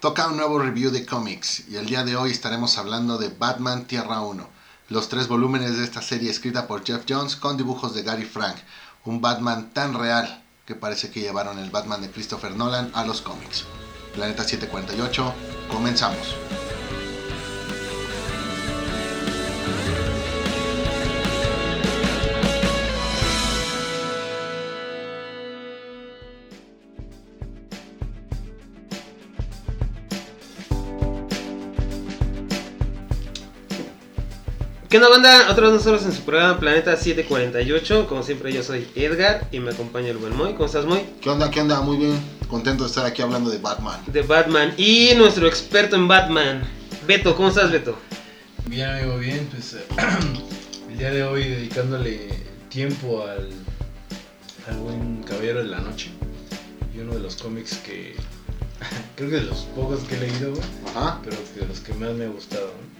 Toca un nuevo review de cómics y el día de hoy estaremos hablando de Batman Tierra 1, los tres volúmenes de esta serie escrita por Jeff Jones con dibujos de Gary Frank, un Batman tan real que parece que llevaron el Batman de Christopher Nolan a los cómics. Planeta 748, comenzamos. ¿Qué onda banda? Otros nosotros en su programa Planeta 748. Como siempre yo soy Edgar y me acompaña el buen Moy. ¿Cómo estás Moy? ¿Qué onda? ¿Qué onda? Muy bien. Contento de estar aquí hablando de Batman. De Batman. Y nuestro experto en Batman. Beto, ¿cómo estás Beto? Bien amigo, bien. Pues eh, el día de hoy dedicándole tiempo al, al buen Caballero de la Noche. Y uno de los cómics que... creo que de los pocos que he leído, güey, Ajá. pero de los que más me ha gustado. ¿no?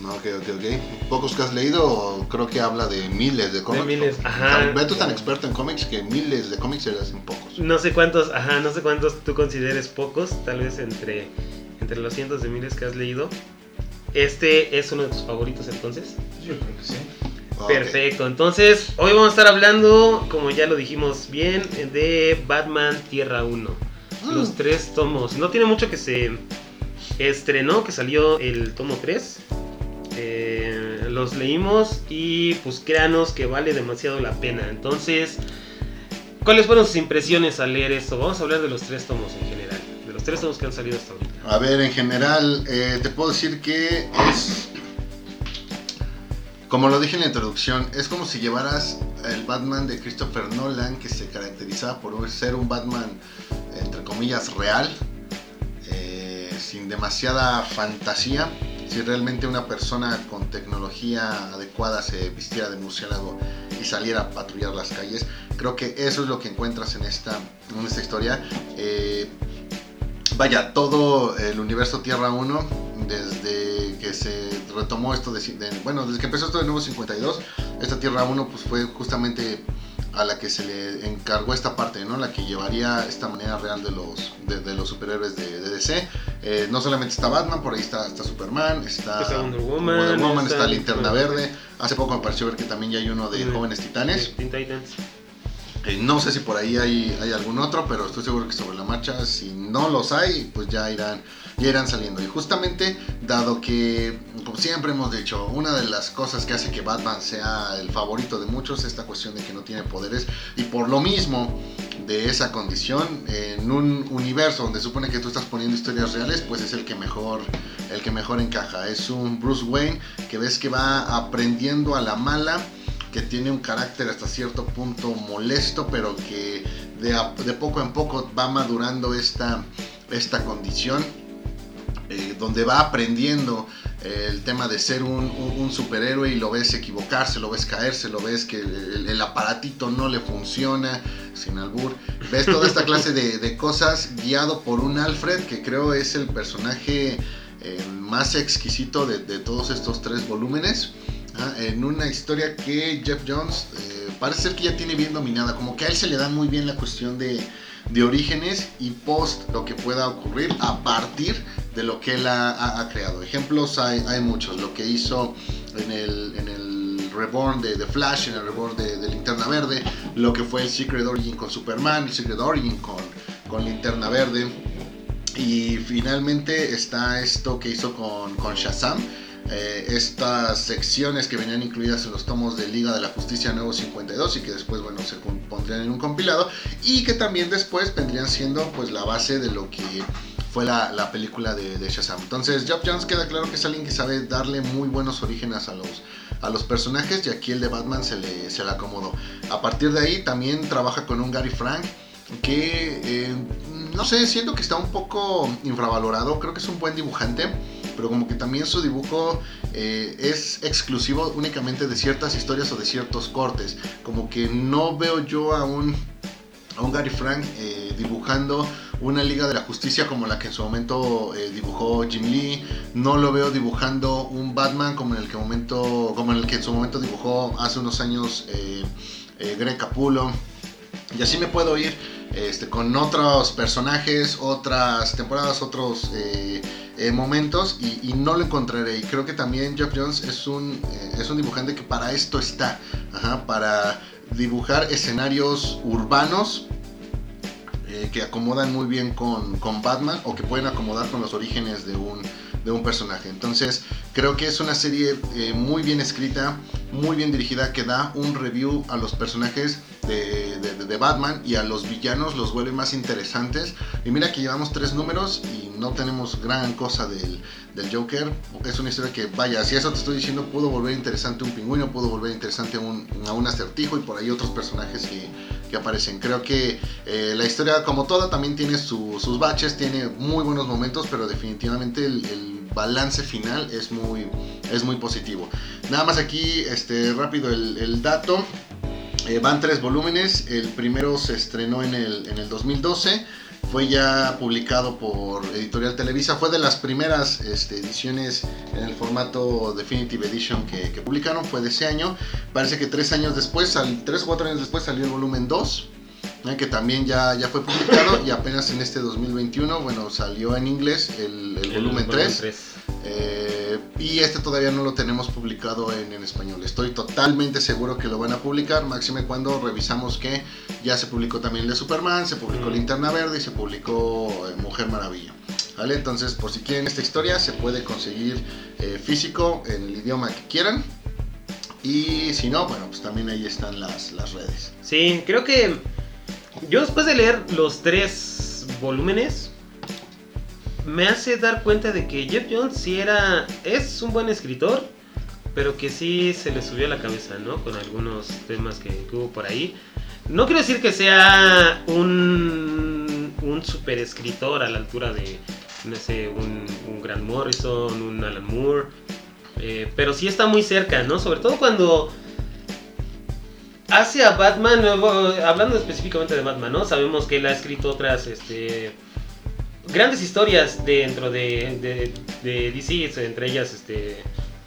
No, ok, ok, ok. ¿Pocos que has leído? Creo que habla de miles de cómics. miles, ¿no? ajá. Beto es tan experto en cómics que miles de cómics se le hacen pocos. No sé cuántos, ajá, no sé cuántos tú consideres pocos. Tal vez entre, entre los cientos de miles que has leído. Este es uno de tus favoritos entonces. Yo creo que sí. Ok. Perfecto, entonces hoy vamos a estar hablando, como ya lo dijimos bien, de Batman Tierra 1. Mm. Los tres tomos. No tiene mucho que se estrenó, que salió el tomo 3. Los leímos y pues créanos que vale demasiado la pena. Entonces, ¿cuáles fueron sus impresiones al leer esto? Vamos a hablar de los tres tomos en general. De los tres tomos que han salido hasta ahorita. A ver, en general, eh, te puedo decir que es. Como lo dije en la introducción, es como si llevaras el Batman de Christopher Nolan, que se caracterizaba por ser un Batman, entre comillas, real, eh, sin demasiada fantasía. Si realmente una persona con tecnología adecuada se vistiera de murciélago y saliera a patrullar las calles, creo que eso es lo que encuentras en esta, en esta historia. Eh, vaya, todo el universo Tierra 1, desde que se retomó esto de, bueno, desde que empezó esto de nuevo 52, esta Tierra 1 pues fue justamente a la que se le encargó esta parte, ¿no? La que llevaría esta manera real de los, de, de los superhéroes de, de DC. Eh, no solamente está Batman, por ahí está, está Superman, está, Está Wonder Woman, está, está Linterna Verde. Hace poco me pareció ver que también ya hay uno de. Jóvenes Titanes. Titans. Eh, no sé si por ahí hay, hay algún otro, pero estoy seguro que sobre la marcha, si no los hay, pues ya irán, ya irán saliendo. Y justamente, dado que, como siempre hemos dicho, una de las cosas que hace que Batman sea el favorito de muchos es esta cuestión de que no tiene poderes. Y por lo mismo de esa condición, en un universo donde supone que tú estás poniendo historias reales, pues es el que mejor, el que mejor encaja. Es un Bruce Wayne que ves que va aprendiendo a la mala que tiene un carácter hasta cierto punto molesto, pero que de, de poco en poco va madurando esta, esta condición, eh, donde va aprendiendo eh, el tema de ser un, superhéroe y lo ves equivocarse, lo ves caerse, lo ves que el, aparatito no le funciona, sin albur. Ves toda esta clase de, cosas guiado por un Alfred, que creo es el personaje eh, más exquisito de, todos estos tres volúmenes. Ah, en una historia que Jeff Jones parece ser que ya tiene bien dominada, como que a él se le da muy bien la cuestión de, de orígenes y post lo que pueda ocurrir a partir de lo que él ha, ha- ha creado. Ejemplos hay, hay muchos, lo que hizo en el, en el Reborn de, de Flash, en el Reborn de, de Linterna Verde, lo que fue el Secret Origin con Superman, el Secret Origin con, con Linterna Verde. Y finalmente está esto que hizo con, con Shazam. eh, estas secciones que venían incluidas en los tomos de Liga de la Justicia Nuevo 52 y que después bueno se pondrían en un compilado y que también después vendrían siendo pues la base de lo que fue la, la película de, de Shazam. Entonces Jeff Jones queda claro que es alguien que sabe darle muy buenos orígenes a los, a los personajes y aquí el de Batman se le, se le acomodó. A partir de ahí también trabaja con un Gary Frank que eh, no sé, siento que está un poco infravalorado, creo que es un buen dibujante, pero como que también su dibujo eh, es exclusivo únicamente de ciertas historias o de ciertos cortes, como que no veo yo a un, a un Gary Frank eh, dibujando una Liga de la Justicia como la que en su momento eh, dibujó Jim Lee, no lo veo dibujando un Batman como en el que, momento, como en, el que en su momento dibujó hace unos años eh, eh, Greg Capullo, y así me puedo ir este, con otros personajes, otras temporadas, otros momentos y, no lo encontraré. Y creo que también Jeff Jones es un, es un dibujante que para esto está, para dibujar escenarios urbanos eh, que acomodan muy bien con, con, Batman o que pueden acomodar con los orígenes de un, de un personaje. Entonces creo que es una serie eh, muy bien escrita, muy bien dirigida, que da un review a los personajes de, de, Batman y a los villanos los vuelve más interesantes. Y mira que llevamos tres números y no tenemos gran cosa del, del Joker. Es una historia que, vaya, si eso te estoy diciendo, pudo volver interesante un pingüino, pudo volver interesante un, a un acertijo y por ahí otros personajes que, que aparecen. Creo que eh, la historia, como toda, también tiene su, sus baches, tiene muy buenos momentos, pero definitivamente el, balance final es muy, es muy positivo. Nada más aquí, este, rápido el, el dato. Eh, van tres volúmenes, el primero se estrenó en el, en el 2012 fue ya publicado por Editorial Televisa, fue de las primeras este, ediciones en el formato Definitive Edition que, que, publicaron, fue de ese año. Parece que tres años después, tres o cuatro años después salió el volumen 2, ¿eh? que también ya, ya fue publicado y apenas en este 2021, bueno, salió en inglés el, el, el volumen 3. 3. Eh, y este todavía no lo tenemos publicado en, en, español. Estoy totalmente seguro que lo van a publicar, máxime cuando revisamos que ya se publicó también el de Superman, se publicó mm. Linterna Verde y se publicó eh, Mujer Maravilla. ¿Vale? Entonces, por si quieren esta historia, se puede conseguir eh, físico en el idioma que quieran. Y si no, bueno, pues también ahí están las, las redes. Sí, creo que yo después de leer los tres volúmenes, me hace dar cuenta de que Jeff Jones sí era, es un buen escritor, pero que sí se le subió a la cabeza, ¿no? Con algunos temas que, que hubo por ahí. No quiero decir que sea un, un super escritor a la altura de, no sé, un, un Grant Morrison, un Alan Moore, eh, pero sí está muy cerca, ¿no? Sobre todo cuando hace a Batman, hablando específicamente de Batman, ¿no? Sabemos que él ha escrito otras, este grandes historias dentro de, de, de, DC, entre ellas, este,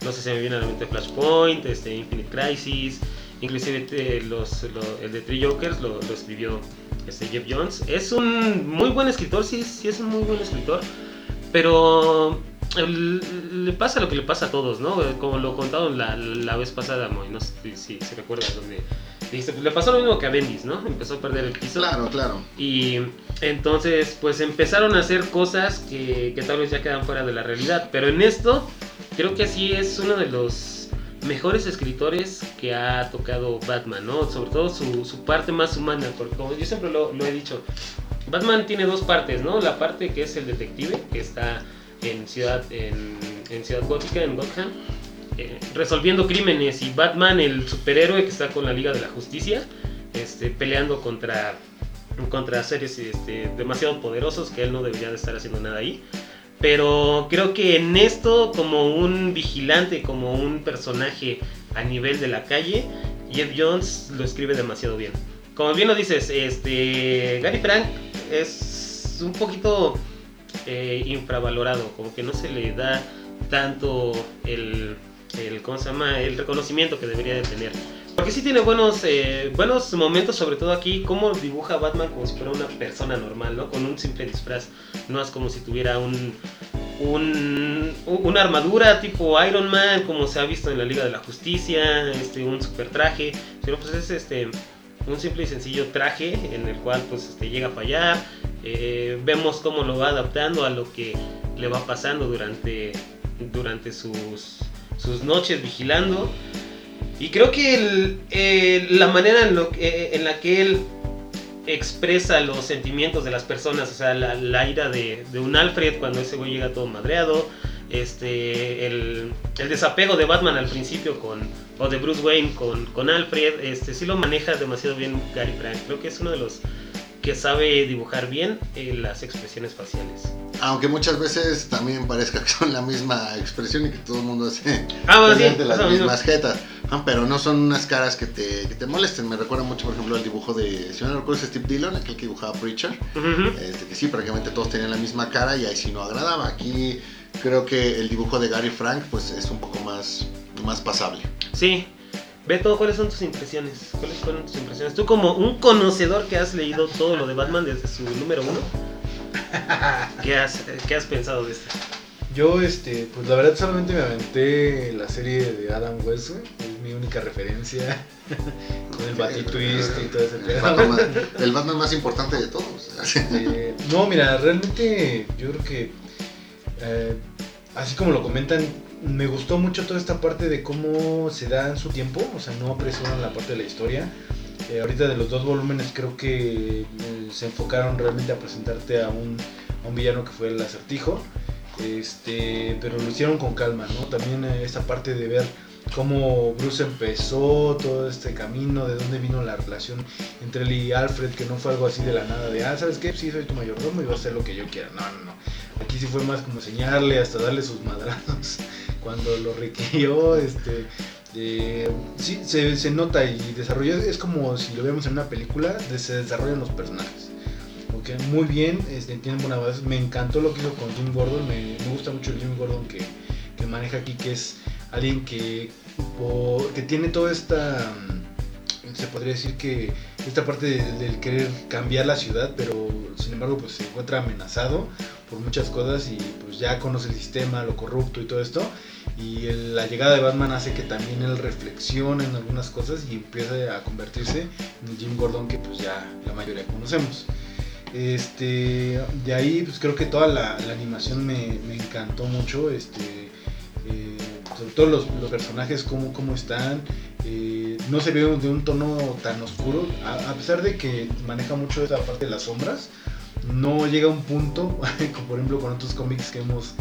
no sé si me viene a la mente Flashpoint, este, Infinite Crisis, inclusive eh, los, lo, el de Three Jokers lo, lo, escribió este, Jeff Jones. Es un muy buen escritor, sí, sí es un muy buen escritor, pero le pasa lo que le pasa a todos, ¿no? Como lo contaron la, la vez pasada, Moy, no sé si, si, si recuerdas, donde dijiste, le pasó lo mismo que a Bendis, ¿no? Empezó a perder el piso. Claro, claro. Y entonces, pues empezaron a hacer cosas que, que tal vez ya quedan fuera de la realidad. Pero en esto, creo que sí es uno de los mejores escritores que ha tocado Batman, ¿no? Sobre todo su, su parte más humana, porque como yo siempre lo, lo he dicho, Batman tiene dos partes, ¿no? La parte que es el detective, que está en Ciudad, en, Ciudad Gótica, en Gotham, eh, resolviendo crímenes, y Batman, el superhéroe que está con la Liga de la Justicia, este, peleando contra, contra seres este, demasiado poderosos que él no debería de estar haciendo nada ahí. Pero creo que en esto, como un vigilante, como un personaje a nivel de la calle, Jeff Jones lo escribe demasiado bien. Como bien lo dices, este Gary Frank es un poquito eh, infravalorado, como que no se le da tanto el, el, ¿cómo se llama? el reconocimiento que debería de tener. Porque sí tiene buenos, eh, buenos momentos, sobre todo aquí, como dibuja Batman como si fuera una persona normal, ¿no? Con un simple disfraz. No es como si tuviera un, un, una armadura tipo Iron Man, como se ha visto en la Liga de la Justicia, este, un super traje. Sino pues es este, un simple y sencillo traje en el cual pues este, llega a fallar. Eh, vemos cómo lo va adaptando a lo que le va pasando durante, durante sus, sus noches vigilando. Y creo que eh, la manera en, lo, eh, en, la que él expresa los sentimientos de las personas, o sea, la, la ira de, de, un Alfred cuando ese güey llega todo madreado, este, el, el, desapego de Batman al principio con, o de Bruce Wayne con, con Alfred, este, sí lo maneja demasiado bien Gary Frank. Creo que es uno de los que sabe dibujar bien eh, las expresiones faciales. Aunque muchas veces también parezca que son la misma expresión y que todo el mundo hace ah, bueno, sí, las mismas jetas. Ah, pero no son unas caras que te, que te molesten. Me recuerda mucho, por ejemplo, al dibujo de, si no recuerdo, Steve Dillon, aquel que dibujaba Preacher. Uh -huh. este, que sí, prácticamente todos tenían la misma cara y ahí sí no agradaba. Aquí creo que el dibujo de Gary Frank pues es un poco más, más pasable. Sí, Beto, ¿cuáles son tus impresiones? ¿Cuáles fueron tus impresiones? Tú como un conocedor que has leído todo lo de Batman desde su número uno, ¿qué has, qué has pensado de este? Yo, este, pues la verdad solamente me aventé la serie de Adam West, güey. Es mi única referencia. Con el Batitwist y todo ese El. Batman, más- el Batman más importante de todos. Eh, no, mira, realmente yo creo que, eh, así como lo comentan, me gustó mucho toda esta parte de cómo se da en su tiempo, o sea, no apresuran la parte de la historia. Eh, ahorita de los dos volúmenes creo que eh, se enfocaron realmente a presentarte a un, villano que fue el acertijo, este, pero lo hicieron con calma, ¿no? También eh, esta parte de ver cómo Bruce empezó todo este camino, de dónde vino la relación entre él y Alfred, que no fue algo así de la nada, de, ah, ¿sabes qué? Sí, soy tu mayordomo y vas a hacer lo que yo quiera. No, no, no. Aquí sí fue más como enseñarle, hasta darle sus madrazos cuando lo requirió, este... eh, sí, se, se nota y desarrolla, es como si lo vemos en una película, se desarrollan los personajes. Ok, muy bien, este, tienen buena base. Me encantó lo que hizo con Jim Gordon, me, me gusta mucho el Jim Gordon que, que maneja aquí, que es alguien que, que tiene toda esta, mm, se podría decir que esta parte de- del querer cambiar la ciudad, pero sin embargo pues se encuentra amenazado por muchas cosas y pues ya conoce el sistema, lo corrupto y todo esto. Y la llegada de Batman hace que también él reflexione en algunas cosas y empiece a convertirse en Jim Gordon que pues ya la mayoría conocemos. Este, de ahí pues creo que toda la, animación me, encantó mucho, este, eh, sobre todo los, los personajes, cómo, cómo están, eh, no se ve de un tono tan oscuro, a pesar de que maneja mucho esa parte de las sombras, no llega a un punto, como por ejemplo con otros cómics que hemos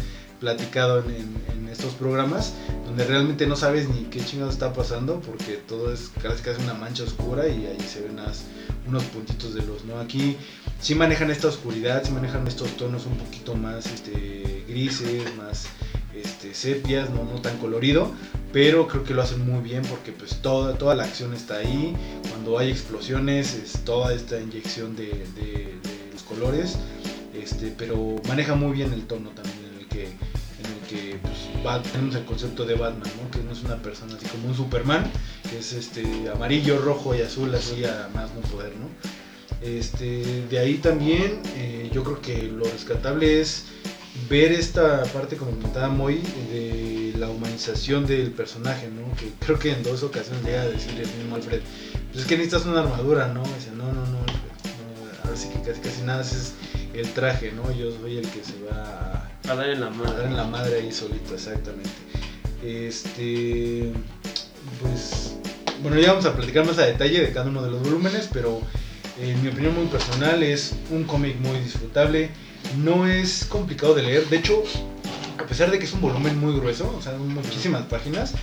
platicado en, en- en estos programas, donde realmente no sabes ni qué chingados está pasando, porque todo es casi casi una mancha oscura y ahí se ven unas- unos puntitos de luz, ¿no? Aquí sí manejan esta oscuridad, sí manejan estos tonos un poquito más este, grises, más este, sepias, ¿no? no tan colorido, pero creo que lo hacen muy bien porque pues toda, toda la acción está ahí, cuando hay explosiones es toda esta inyección de, de- de los colores, este, pero maneja muy bien el tono también que pues, va- tenemos el concepto de Batman, ¿no? que no es una persona así como un Superman, que es este, amarillo, rojo y azul, así a más no poder, ¿no? Este, de ahí también eh, yo creo que lo rescatable es ver esta parte, como comentaba Moy, de la humanización del personaje, ¿no? Que creo que en dos ocasiones llega a decirle el mismo Alfred, pues es que necesitas una armadura, ¿no? Dice, no, no, no, Alfred, no, que casi casi nada es el traje, ¿no? Yo soy el que se va a, A dar en la a dar mano. en la madre ahí solito, exactamente. Este, pues, bueno, ya vamos a platicar más a detalle de cada uno de los volúmenes, pero en mi opinión muy personal es un cómic muy disfrutable, no es complicado de leer, de hecho, a pesar de que es un volumen muy grueso, o sea, muchísimas páginas,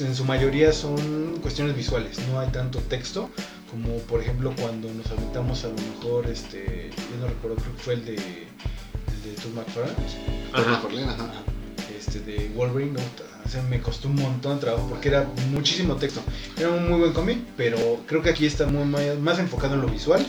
en su mayoría son cuestiones visuales, no hay tanto texto como por ejemplo cuando nos aventamos a lo mejor, este, yo no recuerdo, creo que fue el de, de Todd McFarlane, Ajá. Berlín, ajá. Ajá. este, de Wolverine, ¿no? O sea, me costó un montón de trabajo porque era muchísimo texto. Era un muy buen cómic, pero creo que aquí está muy, más, enfocado en lo visual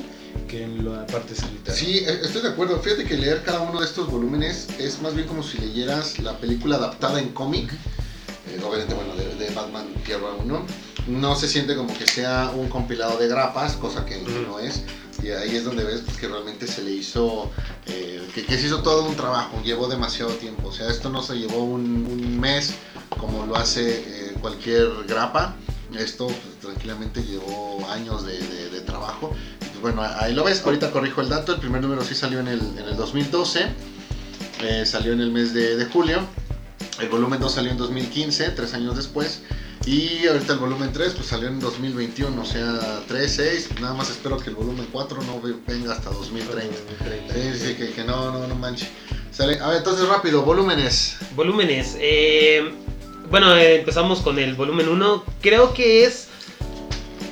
que en la parte escrita. Sí, e- estoy de acuerdo. Fíjate que leer cada uno de estos volúmenes es más bien como si leyeras la película adaptada en cómic. eh, obviamente, bueno, de, de Batman Tierra 1. No se siente como que sea un compilado de grapas, cosa que no es. Y ahí es donde ves pues, que realmente se le hizo, eh, que, que se hizo todo un trabajo, llevó demasiado tiempo. O sea, esto no se llevó un, un mes como lo hace eh, cualquier grapa. Esto pues, tranquilamente llevó años de, de- de trabajo. Pues, bueno, ahí lo ves. Ahorita corrijo el dato. El primer número sí salió en el, en el 2012. eh, salió en el mes de, de julio. El volumen 2 salió en 2015, tres años después. Y ahorita el volumen 3 pues salió en 2021, o sea, 3, 6. Nada más espero que el volumen 4 no ve- venga hasta 2030. Sí, sí, que, que no, no, no manche. Sale. A ver, entonces rápido, volúmenes. Volúmenes. eh, bueno, eh, empezamos con el volumen 1. Creo que es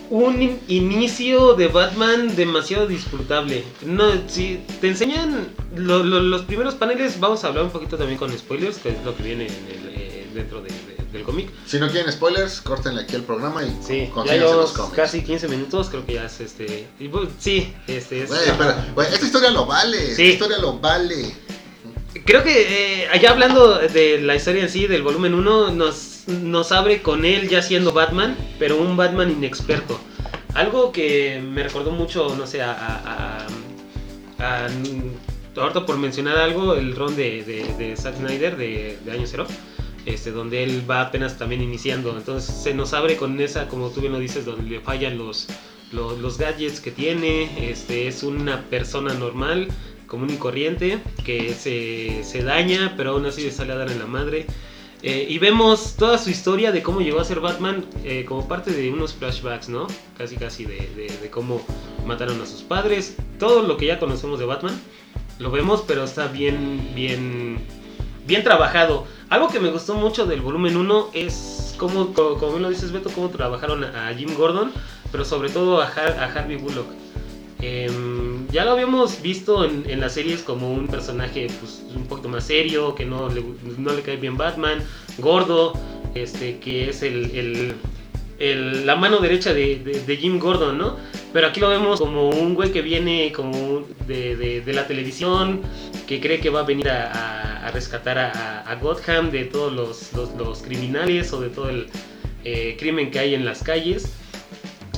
un in- inicio de Batman demasiado disfrutable. No, si te enseñan lo- lo- los primeros paneles, vamos a hablar un poquito también con spoilers, que es lo que viene en el, eh, dentro de- de- del cómic. Si no quieren spoilers, córtenle aquí el programa y Sí, ya los cómics. casi 15 minutos, creo que ya es este... y, pues, sí, este es... Güey, pero, güey, esta historia lo vale. Esta Sí. historia lo vale. Creo que eh, allá hablando de la historia en sí del volumen 1, nos nos abre con él ya siendo Batman, pero un Batman inexperto. Algo que me recordó mucho, no sé, a, a, a- a- ahorita por mencionar algo, el ron de, de, de Zack Snyder de, de Año Cero, este, donde él va apenas también iniciando. Entonces se nos abre con esa, como tú bien lo dices, donde le fallan los, los, gadgets que tiene. Este, es una persona normal, común y corriente, que se, se daña, pero aún así le sale a dar en la madre. Eh, y vemos toda su historia de cómo llegó a ser Batman eh, como parte de unos flashbacks, ¿no? Casi casi de, de- de cómo mataron a sus padres. Todo lo que ya conocemos de Batman lo vemos, pero está bien, bien, bien trabajado. Algo que me gustó mucho del volumen 1 es cómo, co- como bien lo dices Beto, cómo trabajaron a Jim Gordon, pero sobre todo a, Har- a Harvey Bullock. Em, ya lo habíamos visto en, en las series como un personaje pues, un poquito más serio, que no le, no le cae bien Batman, gordo, este, que es el, el- el- la mano derecha de, de- de Jim Gordon, ¿no? Pero aquí lo vemos como un güey que viene como de- de la televisión, que cree que va a venir a, a- a rescatar a, a- a Gotham de todos los, los- los criminales o de todo el eh, crimen que hay en las calles.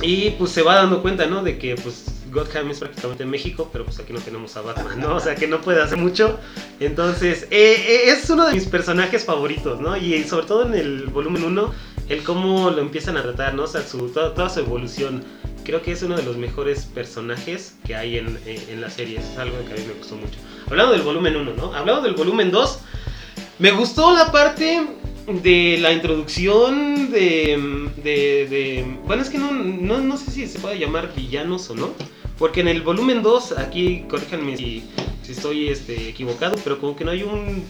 Y pues se va dando cuenta, ¿no? De que pues Gotham es prácticamente México, pero pues aquí no tenemos a Batman, ¿no? O sea que no puede hacer mucho. Entonces, eh, eh, es uno de mis personajes favoritos, ¿no? Y sobre todo en el volumen 1, el cómo lo empiezan a tratar, ¿no? O sea, su, toda, toda su evolución. Creo que es uno de los mejores personajes que hay en, en, en la serie. Es algo que a mí me gustó mucho. Hablando del volumen 1, ¿no? Hablando del volumen 2, me gustó la parte de la introducción de, de, de- bueno es que no, no, no sé si se puede llamar villanos o no porque en el volumen 2 aquí corríjanme si, si estoy este, equivocado pero como que no hay un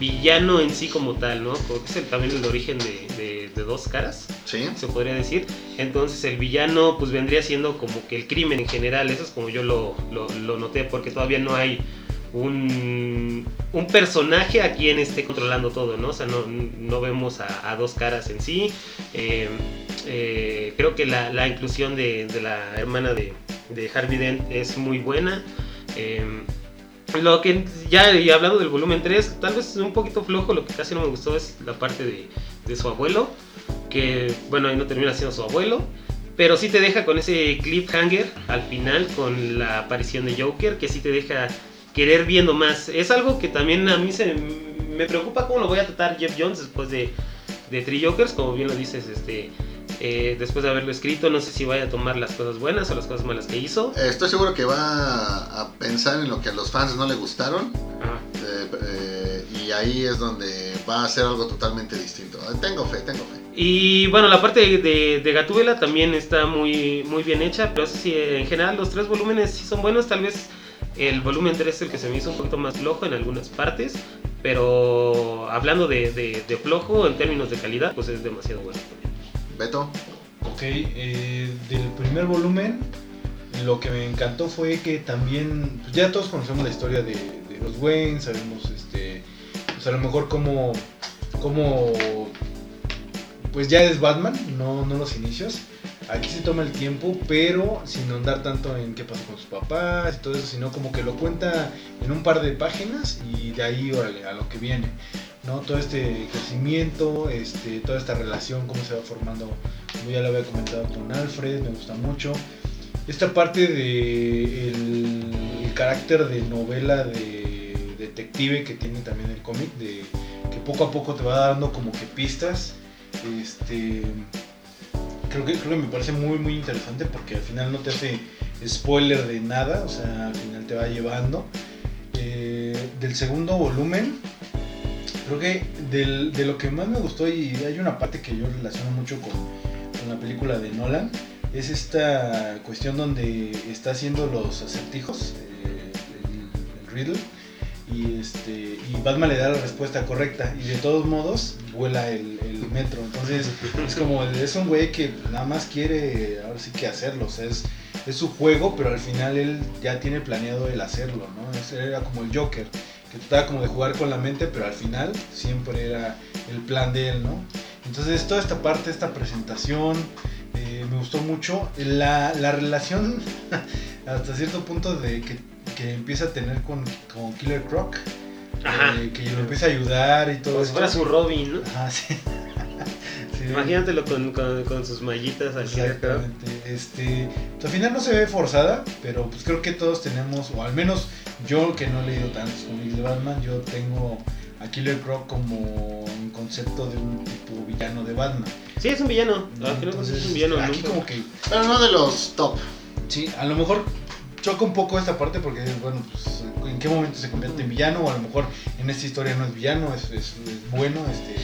villano en sí como tal no como que es el- también el origen de, de- de dos caras Sí. se podría decir. Entonces el villano pues vendría siendo como que el crimen en general, eso es como yo lo, lo- lo noté, porque todavía no hay un, un personaje a quien esté controlando todo, ¿no? O sea, no, no vemos a, a dos caras en sí. Eh, eh, creo que la, la inclusión de, de la hermana de, de Harvey Dent es muy buena. Eh, lo que ya hablando del volumen 3, tal vez un poquito flojo, lo que casi no me gustó es la parte de, de su abuelo, que bueno, ahí no termina siendo su abuelo, pero sí te deja con ese cliffhanger al final con la aparición de Joker, que sí te deja querer viendo más. Es algo que también a mí se me preocupa cómo lo voy a tratar Jeff Jones después de, de Three Jokers, como bien lo dices, este eh, después de haberlo escrito, no sé si vaya a tomar las cosas buenas o las cosas malas que hizo. Estoy seguro que va a pensar en lo que a los fans no le gustaron. Eh, eh, y ahí es donde va a hacer algo totalmente distinto. Eh, Tengo fe, tengo fe. Y bueno, la parte de, de, Gatúbela también está muy, muy bien hecha, pero sí, en general los tres volúmenes sí son buenos, tal vez el volumen 3 es el que se me hizo un poquito más flojo en algunas partes, pero hablando de, de- de flojo en términos de calidad, pues es demasiado bueno. Beto, Ok, eh, del primer volumen, lo que me encantó fue que también, pues ya todos conocemos la historia de, los Wayne, sabemos, este, pues a lo mejor cómo, cómo, pues ya es Batman, no, no los inicios. Aquí se toma el tiempo, pero sin andar tanto en qué pasó con sus papás y todo eso, sino como que lo cuenta en un par de páginas y de ahí órale, a lo que viene. ¿No? Todo este crecimiento, este, toda esta relación, cómo se va formando como ya lo había comentado con Alfred, me gusta mucho. Esta parte de carácter de novela de detective que tiene también el cómic, de que poco a poco te va dando como que pistas. Este creo que, creo que me parece muy muy interesante porque al final no te hace spoiler de nada, o sea, al final te va llevando. Eh, del segundo volumen, creo que del- de lo que más me gustó y hay una parte que yo relaciono mucho con, con la película de Nolan, es esta cuestión donde está haciendo los acertijos, eh, el, el riddle, y, este, y Batman le da la respuesta correcta y de todos modos vuela el, el metro. Entonces es como, es un güey que nada más quiere ahora sí que hacerlo, o sea, es, es su juego, pero al final él ya tiene planeado el hacerlo, ¿no? Era como el Joker, que trataba como de jugar con la mente, pero al final siempre era el plan de él, ¿no? Entonces toda esta parte, esta presentación, eh, me gustó mucho. La, la relación hasta cierto punto de que, que empieza a tener con, con Killer Croc, Ajá. eh, que lo empieza a ayudar y todo Como si fuera su Robin, ¿no? Ajá, sí. Imagínatelo con, con, con sus mallitas al Killer Croc. Exactamente. Este, pues, al final no se ve forzada, pero pues creo que todos tenemos, o al menos yo que no he leído tantos cómics de Batman, yo tengo a Killer Croc como un concepto de un tipo villano de Batman. Sí, es un villano. Ah, creo que sí es un villano. aquí nunca- como que, Pero no de los top. sí, a lo mejor choca un poco esta parte porque, bueno, pues en qué momento se convierte en villano, o a lo mejor en esta historia no es villano, es, es- es bueno, este,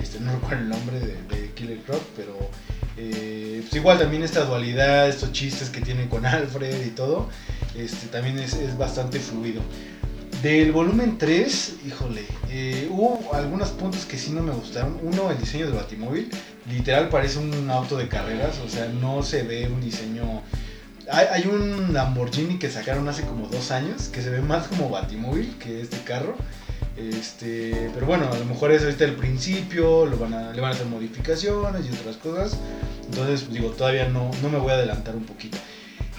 este, no recuerdo el nombre de, de Killer Croc, pero eh, pues igual también esta dualidad, estos chistes que tiene con Alfred y todo, este, también es, es bastante fluido. Del volumen 3, híjole, eh, hubo algunos puntos que sí no me gustaron. Uno, el diseño del Batimóvil, literal parece un auto de carreras, o sea, no se ve un diseño... Hay, hay un Lamborghini que sacaron hace como dos años, que se ve más como Batimóvil que este carro. Este, pero bueno, a lo mejor es ahorita el principio, lo van a, le van a hacer modificaciones y otras cosas. Entonces, pues, digo, todavía no, no me voy a adelantar un poquito.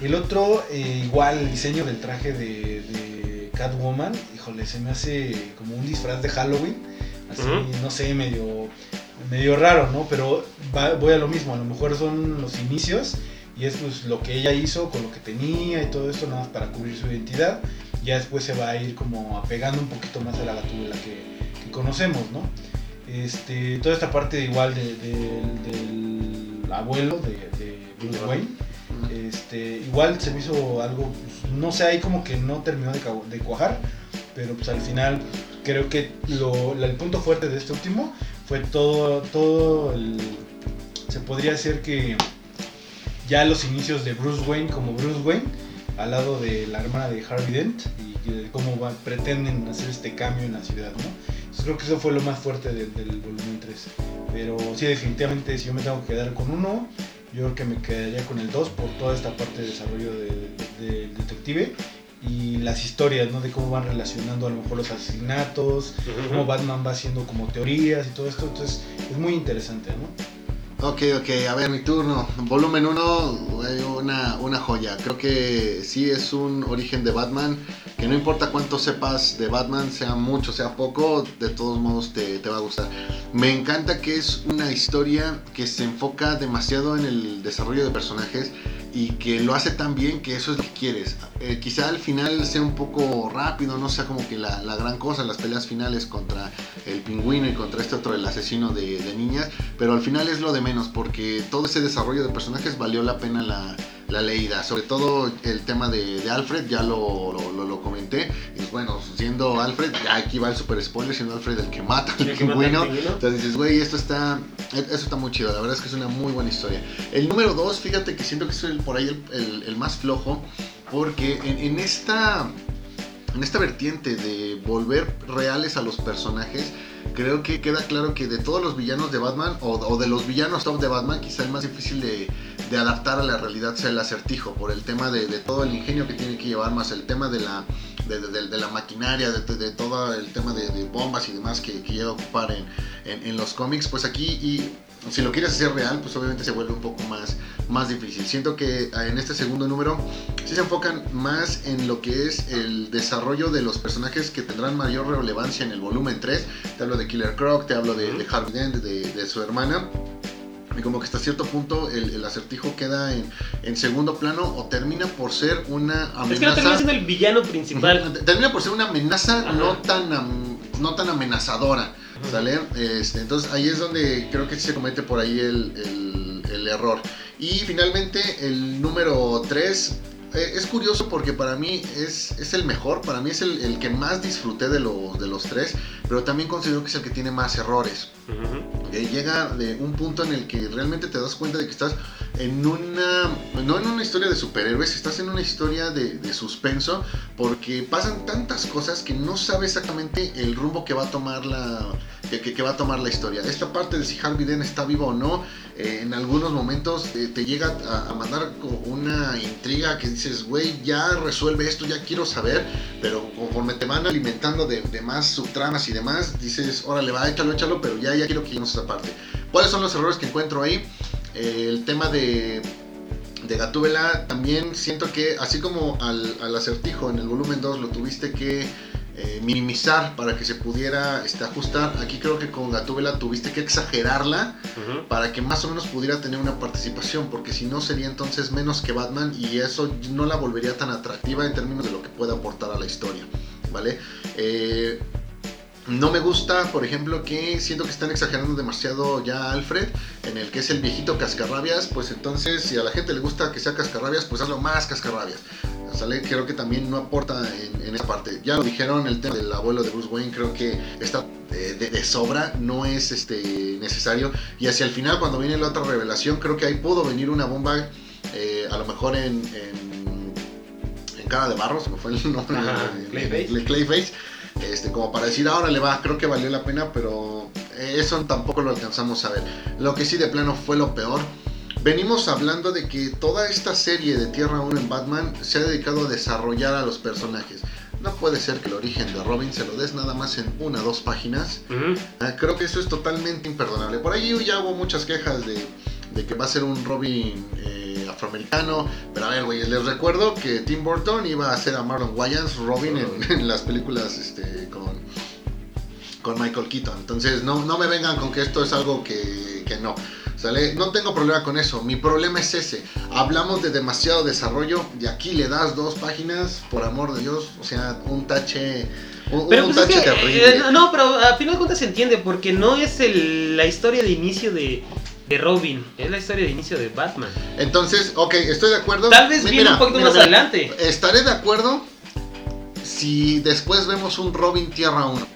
El otro, eh, igual, el diseño del traje de, de Catwoman, híjole, se me hace como un disfraz de Halloween. Así, Ujú. no sé, medio, medio raro, ¿no? Pero va- voy a lo mismo, a lo mejor son los inicios y es pues lo que ella hizo con lo que tenía y todo esto, nada más para cubrir su identidad. Ya después se va a ir como apegando un poquito más a la gatúbela que, que conocemos, ¿no? Este, toda esta parte igual de- del- del abuelo de, de Bruce Wayne. Este, igual se me hizo algo, pues, no sé, ahí como que no terminó de, de cuajar, pero pues al final creo que lo, el punto fuerte de este último fue todo, todo el, se podría decir que ya los inicios de Bruce Wayne como Bruce Wayne, al lado de la hermana de Harvey Dent y de cómo va- pretenden hacer este cambio en la ciudad, ¿no? Entonces, creo que eso fue lo más fuerte del, del volumen 3. Pero sí, definitivamente, si yo me tengo que quedar con uno, yo creo que me quedaría con el 2 por toda esta parte de desarrollo de- de- del detective y las historias, ¿no? De cómo van relacionando a lo mejor los asesinatos, cómo Batman va haciendo como teorías y todo esto. Entonces, es muy interesante, ¿no? Ok, ok, a ver, mi turno. Volumen 1, una, una joya. Creo que sí es un origen de Batman, que no importa cuánto sepas de Batman, sea mucho, sea poco, de todos modos te, te va a gustar. Me encanta que es una historia que se enfoca demasiado en el desarrollo de personajes y que lo hace tan bien que eso es lo que quieres. Eh, quizá al final sea un poco rápido, no sea como que la, la gran cosa, las peleas finales contra el pingüino y contra este otro, el asesino de, de niñas, pero al final es lo de menos porque todo ese desarrollo de personajes valió la pena la, la leída. Sobre todo el tema de, de Alfred, ya lo, lo, lo- lo comenté. Y bueno, siendo Alfred, aquí va el super spoiler, siendo Alfred el que mata al pingüino. Entonces dices, güey, esto está, eso está muy chido. La verdad es que es una muy buena historia. El número 2, fíjate que siento que es el, por ahí el, el- el más flojo porque en, en esta... En esta vertiente de volver reales a los personajes, creo que queda claro que de todos los villanos de Batman, o, o de los villanos top de Batman, quizá el más difícil de, de adaptar a la realidad sea el acertijo, por el tema de, de todo el ingenio que tiene que llevar, más el tema de la, de, de- de- de la maquinaria, de, todo el tema de, bombas y demás que, que llega a ocupar en, en- en los cómics, pues aquí, y si lo quieres hacer real, pues obviamente se vuelve un poco más, más difícil. Siento que ah, en este segundo número sí se enfocan más en lo que es el desarrollo de los personajes que tendrán mayor relevancia en el volumen 3. Te hablo de Killer Croc, te hablo de, de Harvey Dent, de, de su hermana. Y como que hasta cierto punto el, el acertijo queda en, en segundo plano o termina por ser una Es que no amenaza. termina siendo el villano principal. Termina por ser una amenaza Ajá. no tan, am- no tan amenazadora. ¿Sale? Este, entonces ahí es donde creo que sí se comete por ahí el, el- el error. Y finalmente el número 3. es curioso porque para mí es, es el mejor, para mí es el, el que más disfruté de los, de los tres, pero también considero que es el que tiene más errores. Ujú. Eh, llega de un punto en el que realmente te das cuenta de que estás en una, no en una historia de superhéroes, estás en una historia de, de suspenso, porque pasan tantas cosas que no sabes exactamente el rumbo que va a tomar la, que, que- que va a tomar la historia. Esta parte de si Harvey Dent está vivo o no, eh, en algunos momentos eh, te llega a, a mandar una intriga que dices, güey, ya resuelve esto, ya quiero saber, pero conforme te van alimentando de, de más subtramas y demás, dices, órale, va, échalo, échalo, pero ya, ya quiero que lleguemos a esa parte. ¿Cuáles son los errores que encuentro ahí? Eh, el tema de, de Gatúbela también siento que, así como al, al acertijo en el volumen 2 lo tuviste que eh, minimizar para que se pudiera este, ajustar. Aquí creo que con Gatúbela tuviste que exagerarla para que más o menos pudiera tener una participación, porque si no sería entonces menos que Batman y eso no la volvería tan atractiva en términos de lo que puede aportar a la historia, ¿vale? Eh, no me gusta, por ejemplo, que siento que están exagerando demasiado ya Alfred, en el que es el viejito cascarrabias, pues entonces si a la gente le gusta que sea cascarrabias, pues hazlo más cascarrabias. ¿Sale? Creo que también no aporta en, en esa parte. Ya lo dijeron, el tema del abuelo de Bruce Wayne creo que está eh, de, de sobra, no es este, necesario. Y hacia el final, cuando viene la otra revelación, creo que ahí pudo venir una bomba, eh, a lo mejor en, en, en cara de barro, se me fue el nombre. Ajá, Clayface. Clayface. Este, como para decir, ahora le va, creo que valió la pena, pero eh, eso tampoco lo alcanzamos a ver. Lo que sí de plano fue lo peor. Venimos hablando de que toda esta serie de Tierra 1 en Batman se ha dedicado a desarrollar a los personajes. No puede ser que el origen de Robin se lo des nada más en una o dos páginas. Ah, creo que eso es totalmente imperdonable. Por ahí ya hubo muchas quejas de, de que va a ser un Robin eh, afroamericano. Pero a ver, güey, les recuerdo que Tim Burton iba a hacer a Marlon Wayans Robin en, en las películas este, con, con Michael Keaton. Entonces, no, no me vengan con que esto es algo que, que no. ¿Sale? No tengo problema con eso. Mi problema es ese. Hablamos de demasiado desarrollo y aquí le das dos páginas, por amor de Dios. O sea, un tache. Un, Pero un pues es tache que, terrible. eh, no, pero a final de cuentas se entiende, porque no es el- la historia de inicio de, de Robin, es la historia de inicio de Batman. Entonces, ok, estoy de acuerdo. Tal vez viene un poquito mira, más mira, adelante. Estaré de acuerdo si después vemos un Robin Tierra 1.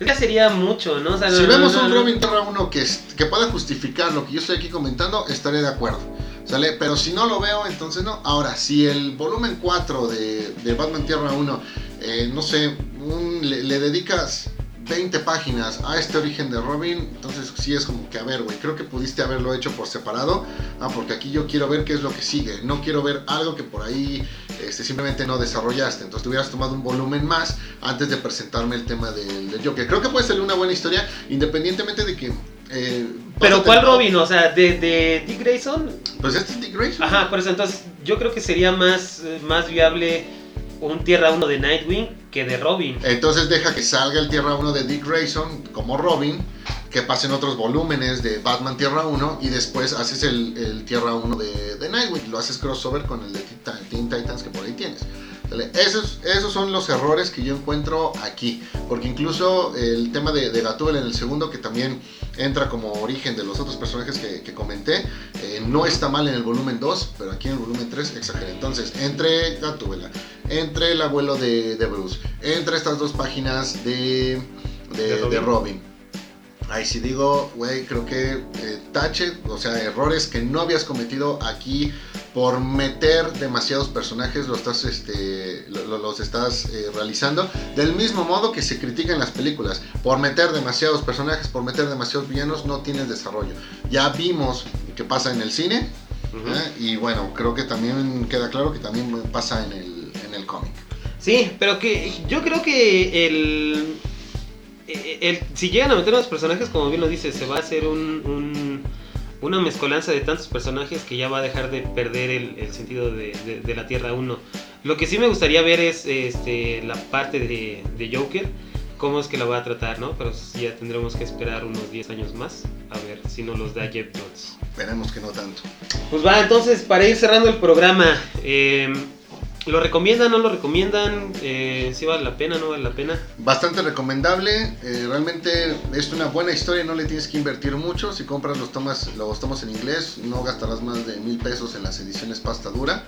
Ya sería mucho, ¿no? O sea, Si no- vemos no- un Robin Tierra 1 que, que pueda justificar lo que yo estoy aquí comentando, estaré de acuerdo. ¿Sale? Pero si no lo veo, entonces no. Ahora, si el volumen 4 de, de Batman Tierra 1, eh, no sé, un- le, le dedicas 20 páginas a este origen de Robin, entonces sí es como que, a ver, güey, creo que pudiste haberlo hecho por separado. Ah, porque aquí yo quiero ver qué es lo que sigue. No quiero ver algo que por ahí este, simplemente no desarrollaste. Entonces te hubieras tomado un volumen más antes de presentarme el tema del, del Joker. Creo que puede ser una buena historia, independientemente de que. eh, Pero ¿cuál Robin? O sea, de, de Dick Grayson. Pues este es Dick Grayson. Ajá, por eso entonces yo creo que sería más, eh, más viable un Tierra 1 de Nightwing que de Robin. Entonces deja que salga el Tierra 1 de Dick Grayson como Robin, que pasen otros volúmenes de Batman Tierra 1 y después haces el, el Tierra 1 de, de Nightwing, lo haces crossover con el de Teen Titans que por ahí tienes. Esos, esos son los errores que yo encuentro aquí, porque incluso el tema de, de Gatúbela en el segundo, que también entra como origen de los otros personajes que, que comenté, eh, no está mal en el volumen 2, pero aquí en el volumen 3 exageré. Entonces, entre Gatúbela, entre el abuelo de, de Bruce, entre estas dos páginas de, de, De Robin. de Robin. Ahí sí digo, güey, creo que eh, tache, o sea, errores que no habías cometido aquí por meter demasiados personajes, lo estás, este, lo- lo- los estás eh, realizando. Del mismo modo que se critica en las películas, por meter demasiados personajes, por meter demasiados villanos, no tienes desarrollo. Ya vimos que pasa en el cine, Ujú. ¿eh? y bueno, creo que también queda claro que también pasa en el, en el cómic. Sí, pero que yo creo que el, el- si llegan a meter unos personajes, como bien lo dices, se va a hacer un, un- una mezcolanza de tantos personajes que ya va a dejar de perder el, el sentido de, de- de la Tierra 1. Lo que sí me gustaría ver es este, la parte de, de Joker, cómo es que la va a tratar, ¿no? Pero ya tendremos que esperar unos 10 años más, a ver si nos los da Jeff Jones. Esperemos que no tanto. Pues va, entonces para ir cerrando el programa, eh, ¿lo recomiendan, no lo recomiendan? Eh, ¿Sí vale la pena, no vale la pena? Bastante recomendable, eh, realmente es una buena historia, no le tienes que invertir mucho, si compras los tomas, los tomos en inglés no gastarás más de mil pesos en las ediciones pasta dura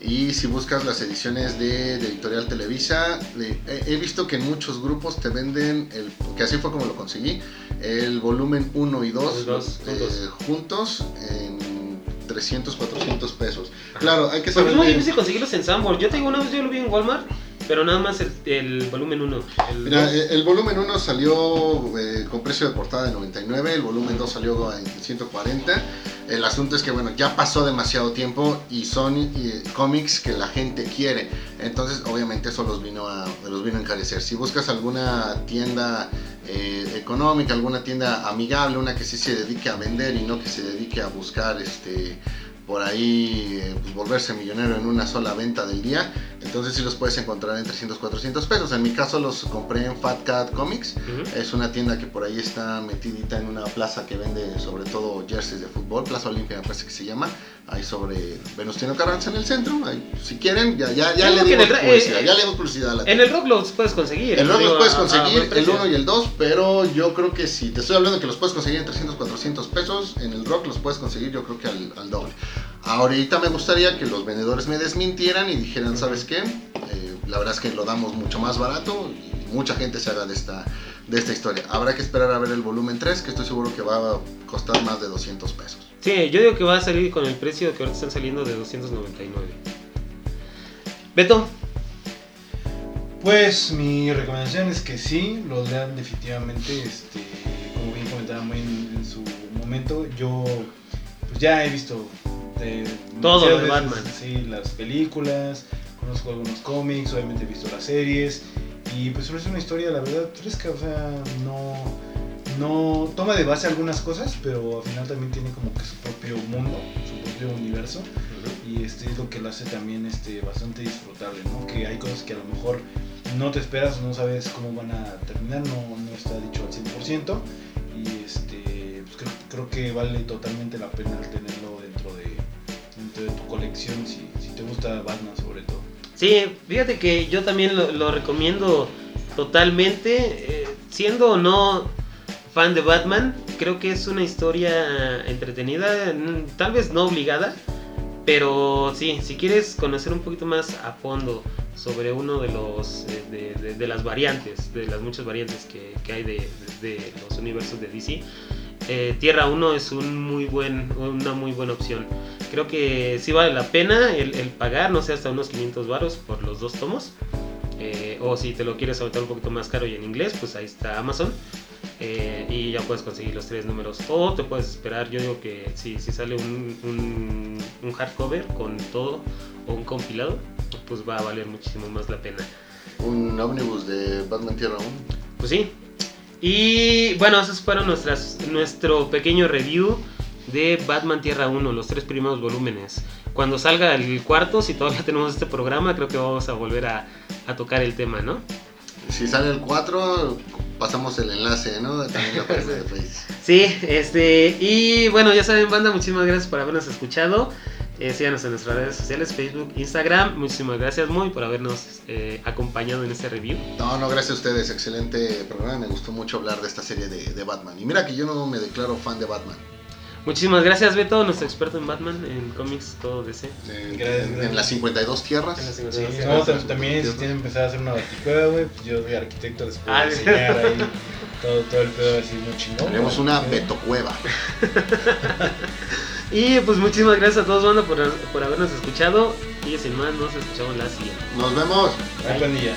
y si buscas las ediciones de, de Editorial Televisa, de- he, he visto que en muchos grupos te venden, el, que así fue como lo conseguí, el volumen 1 y 2 Los dos, juntos. juntos en 300, 400 pesos. Claro, hay que saber... es muy difícil conseguirlos en Sanborn. Yo te digo, una vez yo lo vi en Walmart, pero nada más el, el volumen 1. El Mira, dos. eh, el volumen 1 salió eh, con precio de portada de 99, el volumen 2 salió en 140. El asunto es que, bueno, ya pasó demasiado tiempo y son eh, cómics que la gente quiere. Entonces, obviamente, eso los vino a, los vino a encarecer. Si buscas alguna tienda eh, económica, alguna tienda amigable, una que sí se dedique a vender y no que se dedique a buscar este por ahí eh, pues, volverse millonario en una sola venta del día. Entonces sí los puedes encontrar en 300, 400 pesos. En mi caso los compré en Fat Cat Comics. Ujú. Es una tienda que por ahí está metidita en una plaza que vende sobre todo jerseys de fútbol, Plaza Olimpia me parece que se llama, ahí sobre Venustiano Carranza en el centro, ahí, si quieren, ya, ya, ya le en dimos publicidad, eh, ya le dimos publicidad a la En tienda. el rock los puedes conseguir. El rock los puedes conseguir, el precio. 1 y el 2, pero yo creo que si te estoy hablando que los puedes conseguir en 300, 400 pesos, en el rock los puedes conseguir yo creo que al, al doble. Ahorita me gustaría que los vendedores me desmintieran y dijeran, ¿sabes qué? Eh, la verdad es que lo damos mucho más barato y mucha gente se haga de esta, de esta historia. Habrá que esperar a ver el volumen 3, que estoy seguro que va a costar más de 200 pesos. Sí, yo digo que va a salir con el precio que ahorita están saliendo de 299. Beto, Pues mi recomendación es que sí, los lean definitivamente, este, como bien comentaba muy en, en su momento, yo pues ya he visto de- Todo de Batman. Sí, las películas, conozco algunos cómics, obviamente he visto las series y pues es una historia la verdad fresca, o sea, no, no toma de base algunas cosas, pero al final también tiene como que su propio mundo, su propio universo y este es lo que lo hace también este bastante disfrutable, ¿no? Que hay cosas que a lo mejor no te esperas, no sabes cómo van a terminar, no, no está dicho al 100% y este pues creo, creo que vale totalmente la pena tenerlo colección si, si te gusta Batman sobre todo. Sí, fíjate que yo también lo, lo recomiendo totalmente. eh, siendo o no fan de Batman, creo que es una historia entretenida, mm, tal vez no obligada, pero sí, si quieres conocer un poquito más a fondo sobre uno de los eh, de, de- de las variantes, de las muchas variantes que, que hay de, de- los universos de DC, eh, Tierra 1 es un muy buen, una muy buena opción. Creo que sí vale la pena el, el pagar, no sé, hasta unos 500 varos por los dos tomos. Eh, o si te lo quieres aventar un poquito más caro y en inglés, pues ahí está Amazon. Eh, y ya puedes conseguir los tres números. O te puedes esperar, yo digo que si, si sale un, un, un hardcover con todo o un compilado, pues va a valer muchísimo más la pena. Un ómnibus de Batman Tierra 1. Pues sí. Y bueno, esos fueron nuestras, nuestro pequeño review de Batman Tierra 1, los tres primeros volúmenes. Cuando salga el cuarto, si todavía tenemos este programa, creo que vamos a volver a, a tocar el tema, ¿no? Si sale el 4, pasamos el enlace, ¿no? También la página de Facebook. Sí, este, y bueno, ya saben, banda, muchísimas gracias por habernos escuchado. Eh, síganos en nuestras redes sociales, Facebook, Instagram. Muchísimas gracias, muy, por habernos eh, acompañado en este review. No, no, gracias a ustedes. Excelente programa. Me gustó mucho hablar de esta serie de, de Batman. Y mira que yo no me declaro fan de Batman. Muchísimas gracias, Beto, nuestro experto en Batman, en cómics, todo DC. En, Gracias, en- gracias. en las 52 tierras. En las Sí, 52 no, gracias. tam- también si empezar a hacer una baticueva, güey, pues yo soy arquitecto, les puedo Ah, enseñar ahí todo, todo el pedo así muy chingón. Tenemos una Sí. Betocueva. Y pues muchísimas gracias a todos, banda, por, por habernos escuchado. Y sin más, nos escuchamos la siguiente. Nos vemos. Ay, pandilla.